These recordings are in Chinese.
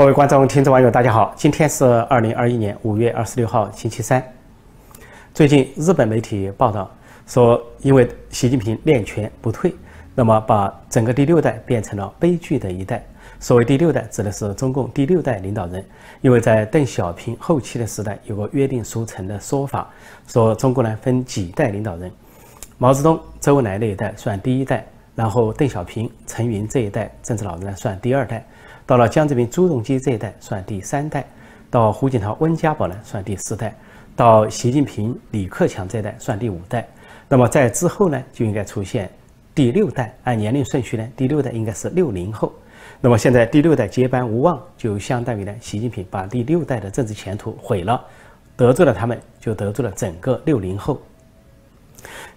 各位观众、听众、网友，大家好！今天是二零二一年五月二十六号，星期三。最近日本媒体报道说，因为习近平练拳不退，那么把整个第六代变成了悲剧的一代。所谓第六代，指的是中共第六代领导人。因为在邓小平后期的时代，有个约定俗成的说法，说中国呢分几代领导人，毛泽东、周恩来那一代算第一代。然后邓小平、陈云这一代政治老人呢算第二代，到了江泽民、朱镕基这一代算第三代，到胡锦涛、温家宝呢算第四代，到习近平、李克强这一代算第五代。那么在之后呢就应该出现第六代，按年龄顺序呢，第六代应该是六零后。那么现在第六代接班无望，就相当于呢习近平把第六代的政治前途毁了，得罪了他们，就得罪了整个六零后。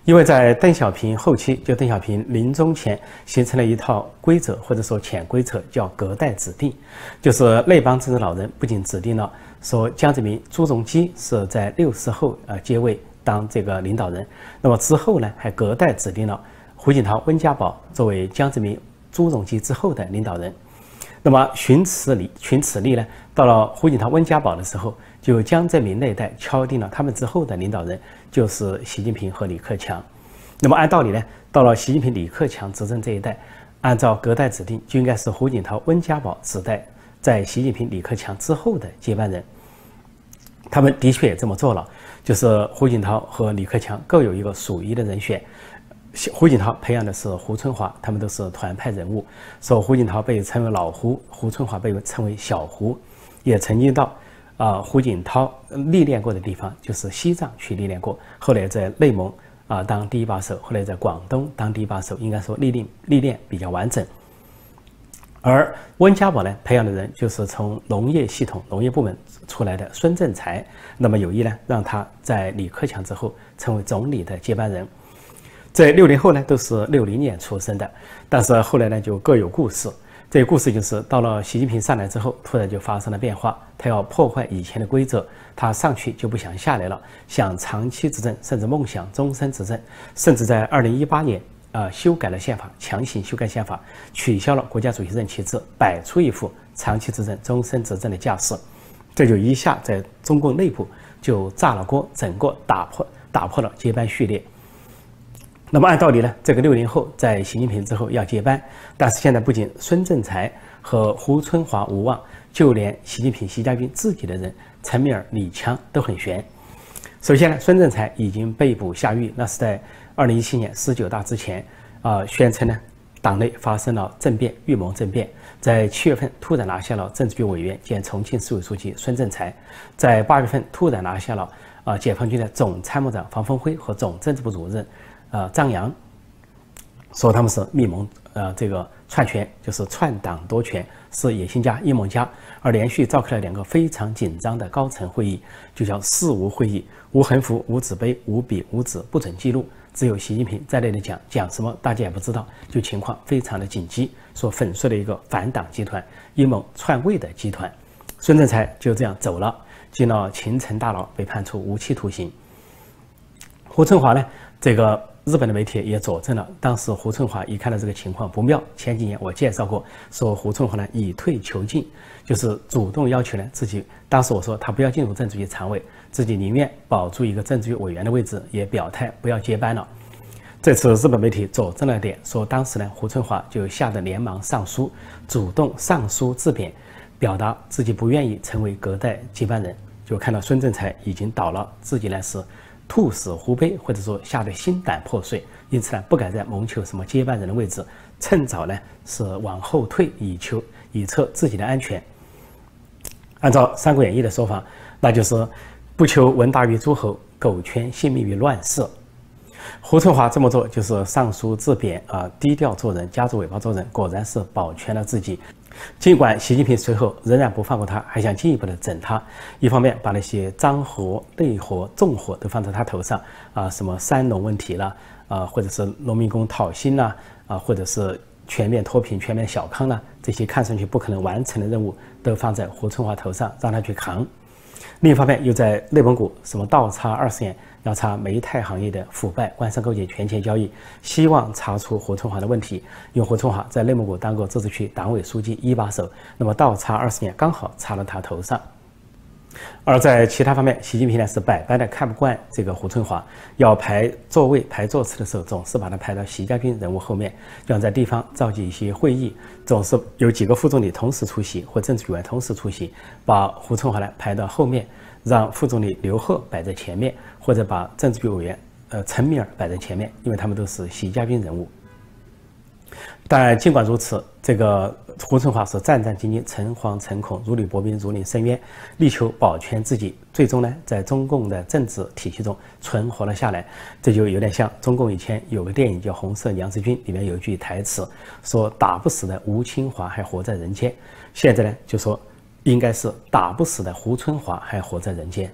因为在邓小平后期，就邓小平临终前形成了一套规则，或者说潜规则，叫隔代指定。就是那帮政治老人不仅指定了说江泽民、朱镕基是在六十后呃接位当这个领导人，那么之后呢还隔代指定了胡锦涛、温家宝作为江泽民、朱镕基之后的领导人。那么循此理，循此例呢，到了胡锦涛、温家宝的时候，就江泽民那一代敲定了他们之后的领导人就是习近平和李克强。那么按道理呢，到了习近平、李克强执政这一代，按照隔代指定，就应该是胡锦涛、温家宝子代在习近平、李克强之后的接班人。他们的确也这么做了，就是胡锦涛和李克强各有一个属于的人选。胡锦涛培养的是胡春华，他们都是团派人物。说胡锦涛被称为老胡，胡春华被称为小胡，也曾经到啊胡锦涛历练过的地方，就是西藏去历练过。后来在内蒙啊当第一把手，后来在广东当第一把手，应该说历练历练比较完整。而温家宝呢，培养的人就是从农业系统、农业部门出来的孙政才，那么有意呢让他在李克强之后成为总理的接班人。这六零后呢，都是六零年出生的，但是后来呢，就各有故事。这个故事就是到了习近平上来之后，突然就发生了变化，他要破坏以前的规则，他上去就不想下来了，想长期执政，甚至梦想终身执政，甚至在二零一八年啊修改了宪法，强行修改宪法，取消了国家主席任期制，摆出一副长期执政、终身执政的架势，这就一下在中共内部就炸了锅，整个打破打破了接班序列。那么按道理呢，这个六零后在习近平之后要接班，但是现在不仅孙政才和胡春华无望，就连习近平、习家军自己的人陈敏尔、李强都很悬。首先呢，孙政才已经被捕下狱，那是在二零一七年十九大之前啊，宣称呢党内发生了政变，预谋政变，在七月份突然拿下了政治局委员兼重庆市委书记孙政才，在八月份突然拿下了啊解放军的总参谋长黄峰辉和总政治部主任。呃，张扬说他们是密谋，呃，这个篡权就是篡党夺权，是野心家、阴谋家，而连续召开了两个非常紧张的高层会议，就叫四无会议：无横幅、无纸碑、无笔、无纸，不准记录，只有习近平在那里讲，讲什么大家也不知道，就情况非常的紧急，说粉碎了一个反党集团、阴谋篡位的集团。孙政才就这样走了，进了秦城大牢，被判处无期徒刑。胡春华呢，这个。日本的媒体也佐证了，当时胡春华一看到这个情况不妙，前几年我介绍过，说胡春华呢以退求进，就是主动要求呢自己。当时我说他不要进入政治局常委，自己宁愿保住一个政治局委员的位置，也表态不要接班了。这次日本媒体佐证了点，说当时呢胡春华就吓得连忙上书，主动上书自贬，表达自己不愿意成为隔代接班人。就看到孙政才已经倒了，自己呢是。兔死狐悲，或者说吓得心胆破碎，因此呢，不敢再谋求什么接班人的位置，趁早呢是往后退，以求以测自己的安全。按照《三国演义》的说法，那就是不求闻达于诸侯，苟全性命于乱世。胡春华这么做就是上书自贬啊，低调做人，夹着尾巴做人，果然是保全了自己。尽管习近平随后仍然不放过他，还想进一步的整他。一方面把那些脏活、累活、重活都放在他头上啊，什么三农问题啦，啊，或者是农民工讨薪啦，啊，或者是全面脱贫、全面小康啦，这些看上去不可能完成的任务都放在胡春华头上，让他去扛。另一方面，又在内蒙古什么倒插二十年，要查煤炭行业的腐败、官商勾结、权钱交易，希望查出胡春华的问题。因为胡春华在内蒙古当过自治区党委书记一把手，那么倒查二十年，刚好查到他头上。而在其他方面，习近平呢是百般的看不惯这个胡春华，要排座位、排座次的时候，总是把他排到习家军人物后面。要在地方召集一些会议，总是有几个副总理同时出席或政治局委员同时出席，把胡春华呢排到后面，让副总理刘鹤摆在前面，或者把政治局委员呃陈敏尔摆在前面，因为他们都是习家军人物。但尽管如此，这个胡春华是战战兢兢、诚惶诚恐、如履薄冰、如临深渊，力求保全自己。最终呢，在中共的政治体系中存活了下来。这就有点像中共以前有个电影叫《红色娘子军》，里面有一句台词说：“打不死的吴清华还活在人间。”现在呢，就说应该是打不死的胡春华还活在人间。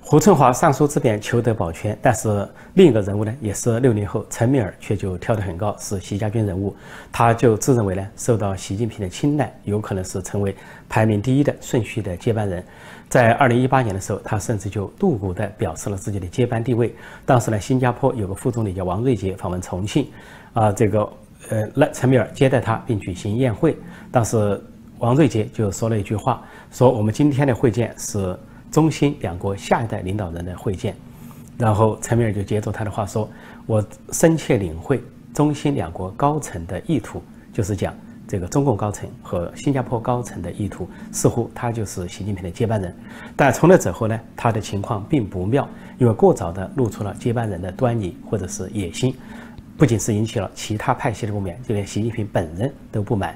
胡春华上书之贬，求得保全，但是另一个人物呢，也是六零后，陈敏尔却就跳得很高，是习家军人物，他就自认为呢受到习近平的青睐，有可能是成为排名第一的顺序的接班人。在二零一八年的时候，他甚至就露骨地表示了自己的接班地位。当时呢，新加坡有个副总理叫王瑞杰访问重庆，啊，这个呃，那陈敏尔接待他并举行宴会，当时王瑞杰就说了一句话，说我们今天的会见是。中新两国下一代领导人的会见，然后陈敏尔就接着他的话说：“我深切领会中新两国高层的意图，就是讲这个中共高层和新加坡高层的意图，似乎他就是习近平的接班人。但从那之后呢，他的情况并不妙，因为过早的露出了接班人的端倪或者是野心，不仅是引起了其他派系的不满，就连习近平本人都不满。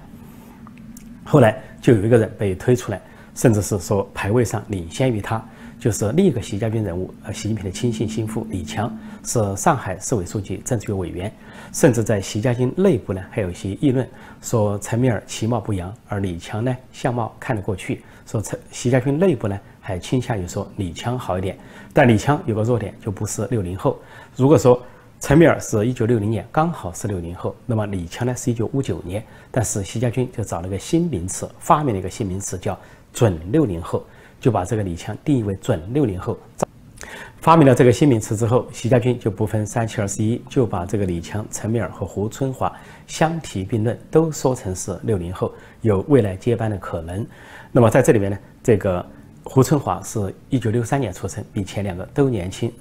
后来就有一个人被推出来。”甚至是说排位上领先于他，就是另一个习家军人物，呃，习近平的亲信心腹李强，是上海市委书记、政治局委员。甚至在习家军内部呢，还有一些议论，说陈敏尔其貌不扬，而李强呢相貌看得过去。说陈习家军内部呢还倾向于说李强好一点，但李强有个弱点，就不是六零后。如果说陈敏尔是一九六零年，刚好是六零后，那么李强呢是一九五九年。但是习家军就找了个新名词，发明了一个新名词叫。准六零后就把这个李强定义为准六零后，发明了这个新名词之后，习家军就不分三七二十一，就把这个李强、陈敏尔和胡春华相提并论，都说成是六零后，有未来接班的可能。那么在这里面呢，这个胡春华是一九六三年出生，比前两个都年轻。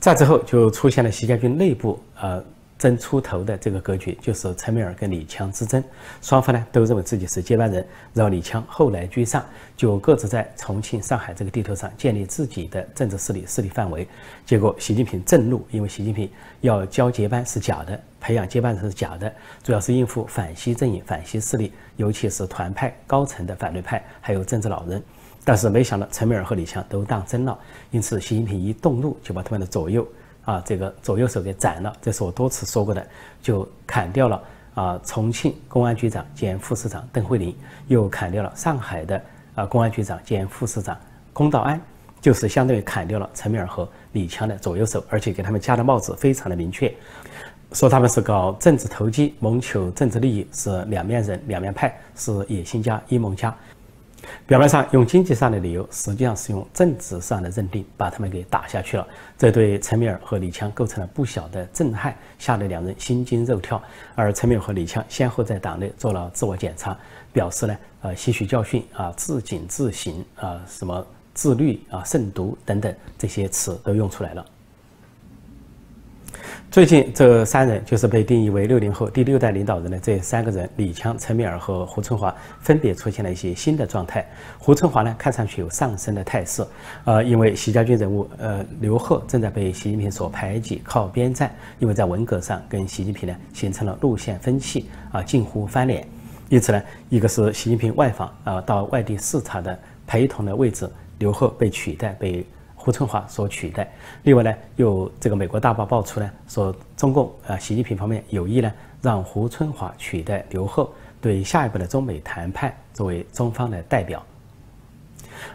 再之后就出现了习家军内部呃。争出头的这个格局，就是陈敏尔跟李强之争，双方呢都认为自己是接班人，然后李强后来居上，就各自在重庆、上海这个地头上建立自己的政治势力、势力范围。结果习近平震怒，因为习近平要交接班是假的，培养接班人是假的，主要是应付反西阵营、反西势力，尤其是团派高层的反对派，还有政治老人。但是没想到陈敏尔和李强都当真了，因此习近平一动怒，就把他们的左右。啊，这个左右手给斩了，这是我多次说过的，就砍掉了啊，重庆公安局长兼副市长邓慧玲，又砍掉了上海的啊公安局长兼副市长龚道安，就是相当于砍掉了陈敏尔和李强的左右手，而且给他们加的帽子非常的明确，说他们是搞政治投机，谋求政治利益，是两面人、两面派，是野心家、阴谋家。表面上用经济上的理由，实际上是用政治上的认定把他们给打下去了。这对陈敏尔和李强构成了不小的震撼，吓得两人心惊肉跳。而陈敏尔和李强先后在党内做了自我检查，表示呢，呃，吸取教训啊，自警自省啊，什么自律啊，慎独等等这些词都用出来了。最近这三人就是被定义为六零后第六代领导人的这三个人，李强、陈敏尔和胡春华分别出现了一些新的状态。胡春华呢，看上去有上升的态势，呃，因为习家军人物呃刘鹤正在被习近平所排挤，靠边站，因为在文革上跟习近平呢形成了路线分歧啊，近乎翻脸。因此呢，一个是习近平外访啊到外地视察的陪同的位置，刘鹤被取代被。胡春华所取代。另外呢，又这个美国大报爆出呢，说中共啊，习近平方面有意呢，让胡春华取代刘鹤，对下一步的中美谈判作为中方的代表。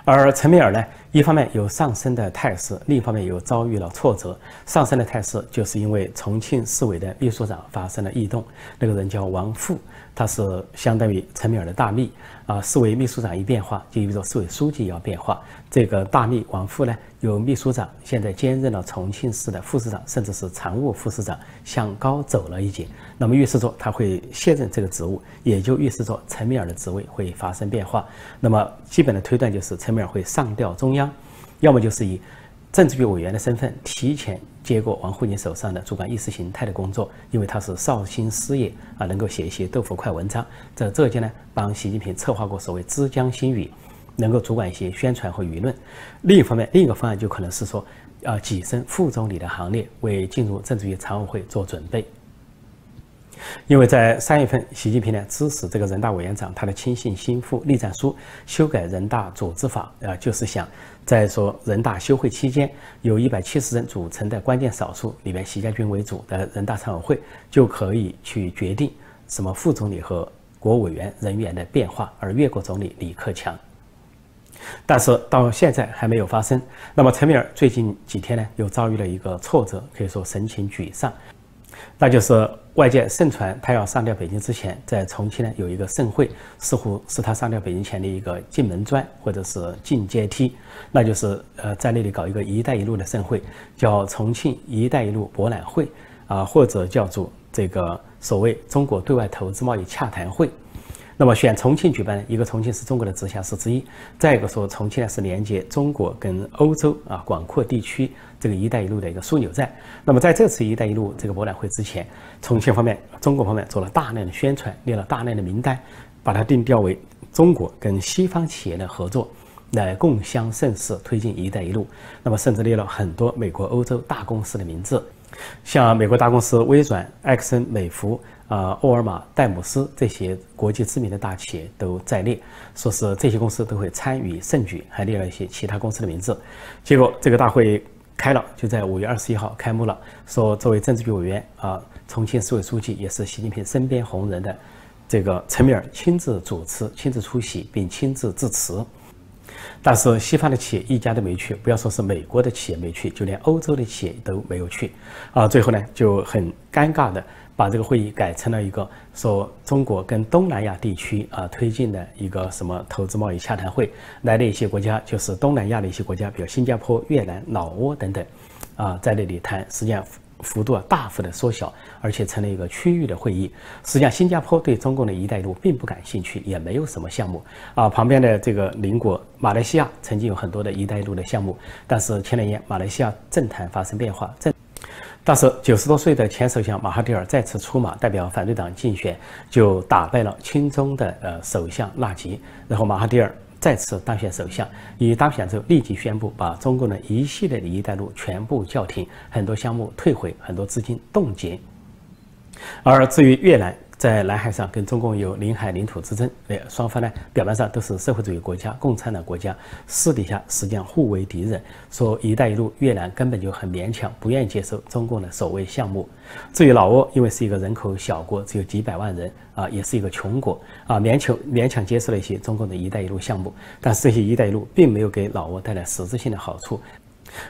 而陈敏尔呢，一方面有上升的态势，另一方面又遭遇了挫折。上升的态势就是因为重庆市委的秘书长发生了异动，那个人叫王富，他是相当于陈敏尔的大秘。啊，市委秘书长一变化，就意味着市委书记也要变化。这个大秘王富呢，由秘书长现在兼任了重庆市的副市长，甚至是常务副市长，向高走了一截。那么预示着他会卸任这个职务，也就预示着陈敏尔的职位会发生变化。那么基本的推断就是陈敏尔会上调中央，要么就是以。政治局委员的身份提前接过王沪宁手上的主管意识形态的工作，因为他是绍兴师爷啊，能够写一些豆腐块文章，在浙江呢帮习近平策划过所谓“枝江新语”，能够主管一些宣传和舆论。另一方面，另一个方案就可能是说，啊，跻身副总理的行列，为进入政治局常委会做准备。因为在三月份，习近平呢支持这个人大委员长他的亲信心腹栗战书修改人大组织法，啊，就是想在说人大休会期间，由一百七十人组成的关键少数里面，习家军为主的人大常委会就可以去决定什么副总理和国委员人员的变化，而越过总理李克强。但是到现在还没有发生。那么陈敏尔最近几天呢，又遭遇了一个挫折，可以说神情沮丧。那就是外界盛传他要上调北京之前，在重庆呢有一个盛会，似乎是他上调北京前的一个进门砖或者是进阶梯，那就是呃在那里搞一个“一带一路”的盛会，叫重庆“一带一路”博览会啊，或者叫做这个所谓中国对外投资贸易洽谈会。那么选重庆举办，一个重庆是中国的直辖市之一，再一个说重庆呢是连接中国跟欧洲啊广阔地区。这个“一带一路”的一个枢纽站。那么在这次“一带一路”这个博览会之前，重庆方面、中国方面做了大量的宣传，列了大量的名单，把它定调为中国跟西方企业的合作，来共襄盛世，推进“一带一路”。那么甚至列了很多美国、欧洲大公司的名字，像美国大公司微软、埃克森美孚、啊沃尔玛、戴姆斯这些国际知名的大企业都在列，说是这些公司都会参与盛举，还列了一些其他公司的名字。结果这个大会。开了，就在五月二十一号开幕了。说作为政治局委员啊，重庆市委书记也是习近平身边红人的这个陈敏尔亲自主持、亲自出席并亲自致辞。但是西方的企业一家都没去，不要说是美国的企业没去，就连欧洲的企业都没有去。啊，最后呢就很尴尬的。把这个会议改成了一个说中国跟东南亚地区啊推进的一个什么投资贸易洽谈会，来的一些国家就是东南亚的一些国家，比如新加坡、越南、老挝等等，啊，在那里谈，实际上幅度啊大幅的缩小，而且成了一个区域的会议。实际上，新加坡对中共的一带一路并不感兴趣，也没有什么项目啊。旁边的这个邻国马来西亚曾经有很多的一带一路的项目，但是前两年马来西亚政坛发生变化，政。但是九十多岁的前首相马哈蒂尔再次出马，代表反对党竞选，就打败了亲中的呃首相纳吉，然后马哈蒂尔再次当选首相。以当选之后，立即宣布把中共的一系列的一带路全部叫停，很多项目退回，很多资金冻结。而至于越南，在南海上跟中共有领海领土之争，哎，双方呢表面上都是社会主义国家、共产党国家，私底下实际上互为敌人。说“一带一路”，越南根本就很勉强，不愿意接受中共的所谓项目。至于老挝，因为是一个人口小国，只有几百万人啊，也是一个穷国啊，勉强勉强接受了一些中共的一带一路项目，但是这些一带一路并没有给老挝带来实质性的好处。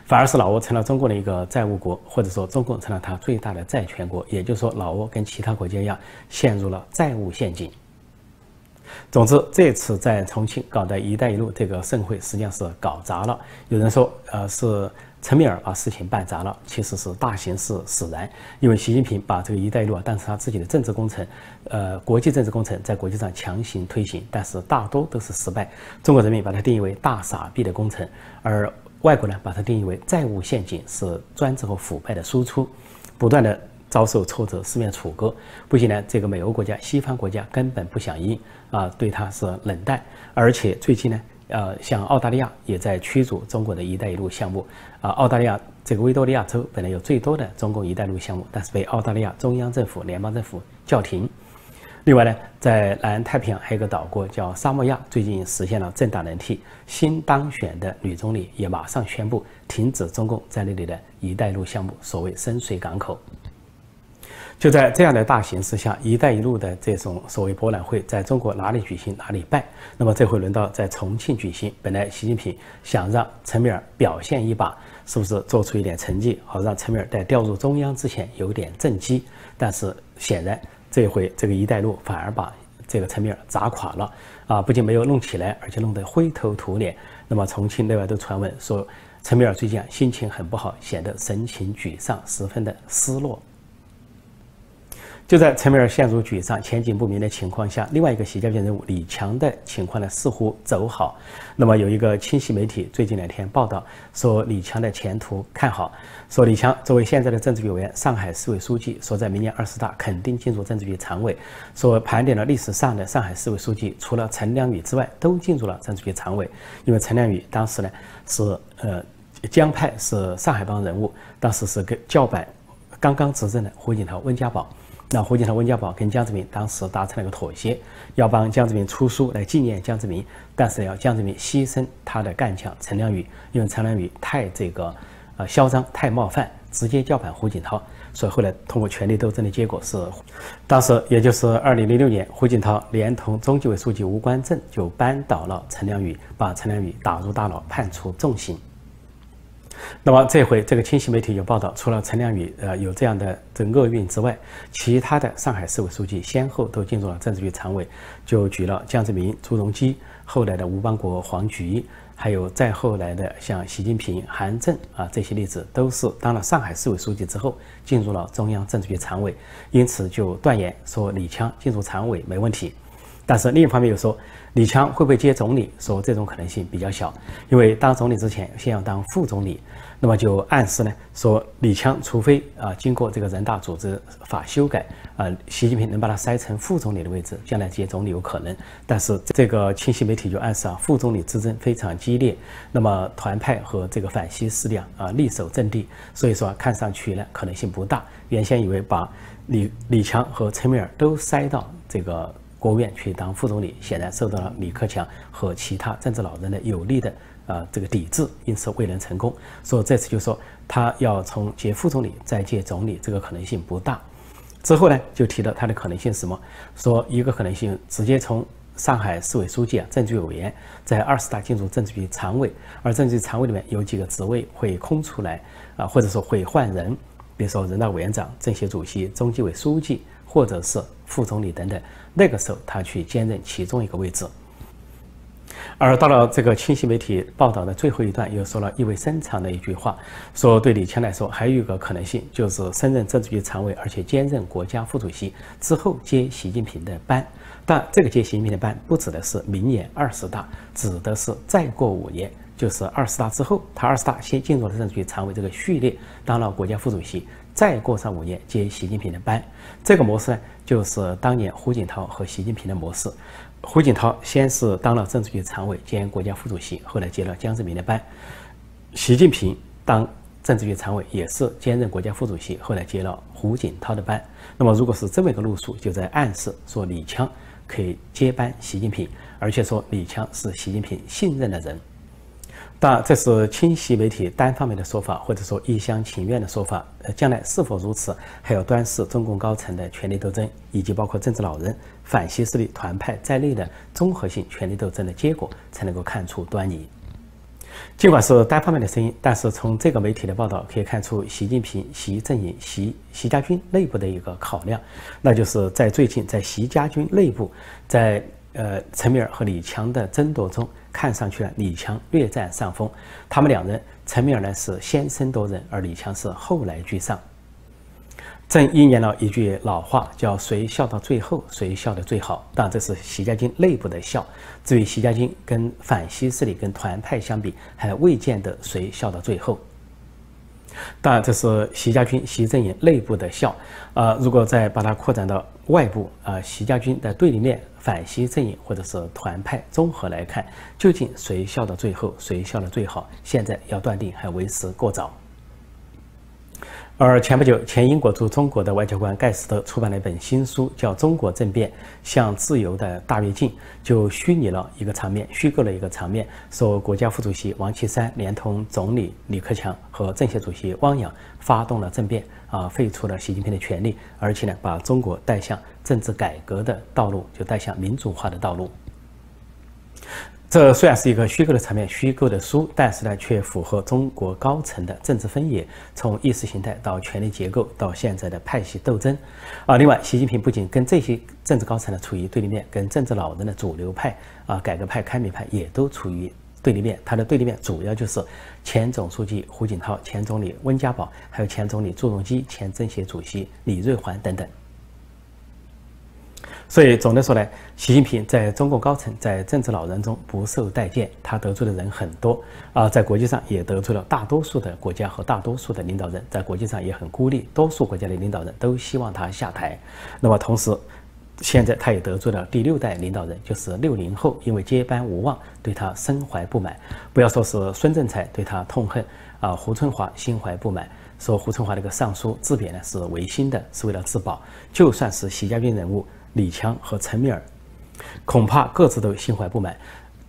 反而是老挝成了中共的一个债务国，或者说中共成了他最大的债权国。也就是说，老挝跟其他国家一样，陷入了债务陷阱。总之，这次在重庆搞的一带一路这个盛会，实际上是搞砸了。有人说，呃，是陈敏尔把事情办砸了，其实是大形势使然。因为习近平把这个一带一路啊当成他自己的政治工程，呃，国际政治工程，在国际上强行推行，但是大多都是失败。中国人民把它定义为大傻逼的工程，而。外国呢，把它定义为债务陷阱，是专制和腐败的输出，不断的遭受挫折，四面楚歌。不仅呢，这个美欧国家、西方国家根本不响应啊，对它是冷淡。而且最近呢，呃，像澳大利亚也在驱逐中国的一带一路项目啊。澳大利亚这个维多利亚州本来有最多的中共一带一路项目，但是被澳大利亚中央政府、联邦政府叫停。另外呢，在南太平洋还有一个岛国叫沙摩亚，最近实现了政大轮替，新当选的女总理也马上宣布停止中共在那里的一带一路项目，所谓深水港口。就在这样的大形势下，一带一路的这种所谓博览会在中国哪里举行哪里办。那么这回轮到在重庆举行，本来习近平想让陈敏尔表现一把，是不是做出一点成绩，好让陈敏尔在调入中央之前有点政绩？但是显然。这回这个“一带一路”反而把这个陈敏尔砸垮了啊！不仅没有弄起来，而且弄得灰头土脸。那么重庆内外都传闻说，陈敏尔最近啊心情很不好，显得神情沮丧，十分的失落。就在陈敏尔陷入沮丧、前景不明的情况下，另外一个习家军人物李强的情况呢似乎走好。那么有一个清晰媒体最近两天报道说，李强的前途看好，说李强作为现在的政治局委员、上海市委书记，说在明年二十大肯定进入政治局常委。说盘点了历史上的上海市委书记，除了陈良宇之外，都进入了政治局常委。因为陈良宇当时呢是呃江派是上海帮人物，当时是跟叫板刚刚执政的胡锦涛、温家宝。那胡锦涛、温家宝跟江泽民当时达成了一个妥协，要帮江泽民出书来纪念江泽民，但是要江泽民牺牲他的干将陈良宇，因为陈良宇太这个呃嚣张、太冒犯，直接叫板胡锦涛。所以后来通过权力斗争的结果是，当时也就是二零零六年，胡锦涛连同中纪委书记吴官正就扳倒了陈良宇，把陈良宇打入大牢，判处重刑。那么这回这个清晰媒体有报道，除了陈良宇呃有这样的这厄运之外，其他的上海市委书记先后都进入了政治局常委，就举了江泽民、朱镕基，后来的吴邦国、黄菊，还有再后来的像习近平、韩正啊这些例子，都是当了上海市委书记之后进入了中央政治局常委，因此就断言说李强进入常委没问题。但是另一方面又说，李强会不会接总理？说这种可能性比较小，因为当总理之前先要当副总理。那么就暗示呢，说李强除非啊经过这个人大组织法修改啊，习近平能把他塞成副总理的位置，将来接总理有可能。但是这个清晰媒体就暗示啊，副总理之争非常激烈，那么团派和这个反西势力啊力守阵地，所以说看上去呢可能性不大。原先以为把李李强和陈敏尔都塞到这个。国务院去当副总理，显然受到了李克强和其他政治老人的有力的啊这个抵制，因此未能成功。所以这次就说他要从接副总理再接总理，这个可能性不大。之后呢，就提到他的可能性是什么？说一个可能性直接从上海市委书记啊，政治委员，在二十大进入政治局常委，而政治局常委里面有几个职位会空出来啊，或者说会换人，比如说人大委员长、政协主席、中纪委书记。或者是副总理等等，那个时候他去兼任其中一个位置。而到了这个清晰媒体报道的最后一段，又说了意味深长的一句话，说对李强来说，还有一个可能性，就是升任政治局常委，而且兼任国家副主席之后接习近平的班。但这个接习近平的班，不指的是明年二十大，指的是再过五年，就是二十大之后，他二十大先进入了政治局常委这个序列，当了国家副主席。再过上五年接习近平的班，这个模式呢，就是当年胡锦涛和习近平的模式。胡锦涛先是当了政治局常委兼国家副主席，后来接了江泽民的班。习近平当政治局常委也是兼任国家副主席，后来接了胡锦涛的班。那么如果是这么一个路数，就在暗示说李强可以接班习近平，而且说李强是习近平信任的人。那这是清晰媒体单方面的说法，或者说一厢情愿的说法。呃，将来是否如此，还要端视中共高层的权力斗争，以及包括政治老人、反西势力团派在内的综合性权力斗争的结果，才能够看出端倪。尽管是单方面的声音，但是从这个媒体的报道可以看出，习近平、习阵营、习习家军内部的一个考量，那就是在最近在习家军内部，在呃陈敏尔和李强的争夺中。看上去呢，李强略占上风。他们两人，陈敏尔呢是先声夺人，而李强是后来居上。正应验了一句老话，叫“谁笑到最后，谁笑得最好”。当然，这是习家军内部的笑。至于习家军跟反西势力、跟团派相比，还未见得谁笑到最后。当然，这是习家军、习阵营内部的笑。呃，如果再把它扩展到外部，啊，习家军的对立面、反西阵营或者是团派综合来看，究竟谁笑到最后，谁笑得最好？现在要断定还为时过早。而前不久，前英国驻中国的外交官盖斯特出版了一本新书，叫《中国政变：向自由的大跃进》，就虚拟了一个场面，虚构了一个场面，说国家副主席王岐山连同总理李克强和政协主席汪洋发动了政变，啊，废除了习近平的权利，而且呢，把中国带向政治改革的道路，就带向民主化的道路。这虽然是一个虚构的场面、虚构的书，但是呢，却符合中国高层的政治分野，从意识形态到权力结构到现在的派系斗争。啊，另外，习近平不仅跟这些政治高层呢处于对立面，跟政治老人的主流派啊，改革派、开明派也都处于对立面。他的对立面主要就是前总书记胡锦涛、前总理温家宝，还有前总理朱镕基、前政协主席李瑞环等等。所以总的说来，习近平在中共高层、在政治老人中不受待见，他得罪的人很多啊，在国际上也得罪了大多数的国家和大多数的领导人，在国际上也很孤立，多数国家的领导人都希望他下台。那么同时，现在他也得罪了第六代领导人，就是六零后，因为接班无望，对他深怀不满。不要说是孙政才对他痛恨啊，胡春华心怀不满，说胡春华那个上书自贬呢是违心的，是为了自保。就算是习家军人物。李强和陈敏尔恐怕各自都心怀不满。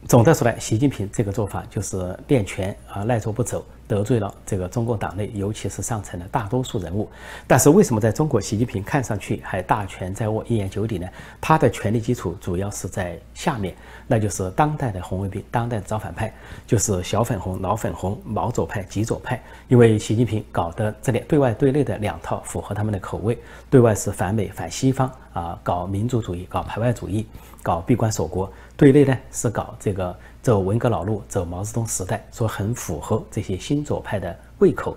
总的说来，习近平这个做法就是练权啊，赖着不走。得罪了这个中共党内，尤其是上层的大多数人物。但是为什么在中国，习近平看上去还大权在握、一言九鼎呢？他的权力基础主要是在下面，那就是当代的红卫兵、当代的造反派，就是小粉红、老粉红、毛左派、极左派。因为习近平搞的这两对外对内的两套符合他们的口味，对外是反美反西方啊，搞民族主义、搞排外主义、搞闭关锁国；对内呢是搞这个。走文革老路，走毛泽东时代，说很符合这些新左派的胃口。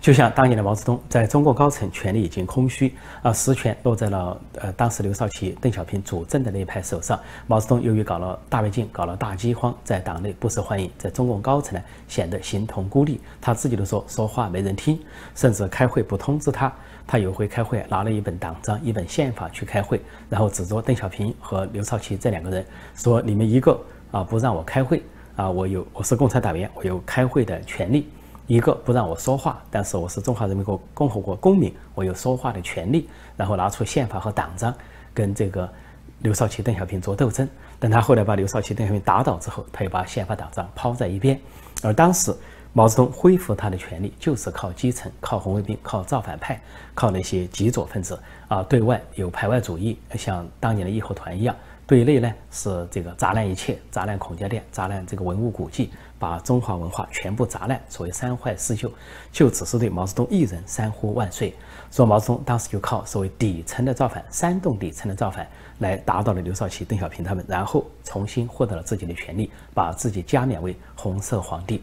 就像当年的毛泽东，在中国高层权力已经空虚，啊，实权落在了呃当时刘少奇、邓小平主政的那一派手上。毛泽东由于搞了大跃进，搞了大饥荒，在党内不受欢迎，在中共高层呢显得形同孤立。他自己都说说话没人听，甚至开会不通知他。他有回开会拿了一本党章、一本宪法去开会，然后指着邓小平和刘少奇这两个人说：“你们一个。”啊，不让我开会啊！我有，我是共产党员，我有开会的权利。一个不让我说话，但是我是中华人民共共和国公民，我有说话的权利。然后拿出宪法和党章，跟这个刘少奇、邓小平做斗争。等他后来把刘少奇、邓小平打倒之后，他又把宪法、党章抛在一边。而当时毛泽东恢复他的权利，就是靠基层、靠红卫兵、靠造反派、靠那些极左分子啊。对外有排外主义，像当年的义和团一样。对内呢是这个砸烂一切，砸烂孔家店，砸烂这个文物古迹，把中华文化全部砸烂，所谓三坏四旧，就只是对毛泽东一人三呼万岁。说毛泽东当时就靠所谓底层的造反，煽动底层的造反，来达到了刘少奇、邓小平他们，然后重新获得了自己的权利，把自己加冕为红色皇帝。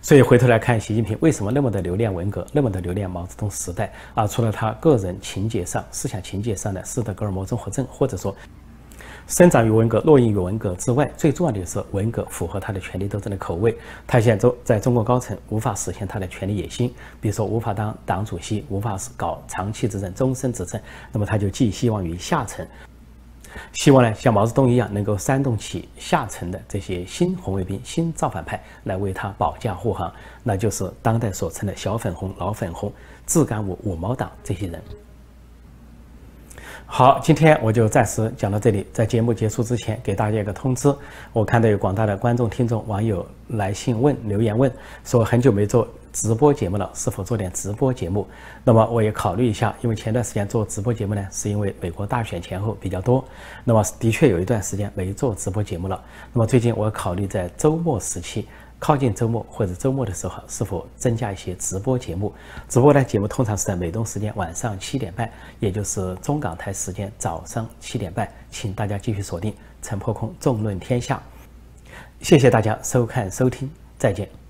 所以回头来看，习近平为什么那么的留恋文革，那么的留恋毛泽东时代啊？除了他个人情节上、思想情节上的斯德哥尔摩综合症，或者说。生长于文革、落印于文革之外，最重要的是文革符合他的权力斗争的口味。他现在中在中国高层无法实现他的权力野心，比如说无法当党主席，无法搞长期执政、终身执政，那么他就寄希望于下层，希望呢像毛泽东一样，能够煽动起下层的这些新红卫兵、新造反派来为他保驾护航，那就是当代所称的小粉红、老粉红、自干五、五毛党这些人。好，今天我就暂时讲到这里。在节目结束之前，给大家一个通知：我看到有广大的观众、听众、网友来信问、留言问，说很久没做直播节目了，是否做点直播节目？那么我也考虑一下，因为前段时间做直播节目呢，是因为美国大选前后比较多，那么的确有一段时间没做直播节目了。那么最近我考虑在周末时期。靠近周末或者周末的时候，是否增加一些直播节目？直播呢？节目通常是在美东时间晚上七点半，也就是中港台时间早上七点半。请大家继续锁定陈破空纵论天下。谢谢大家收看收听，再见。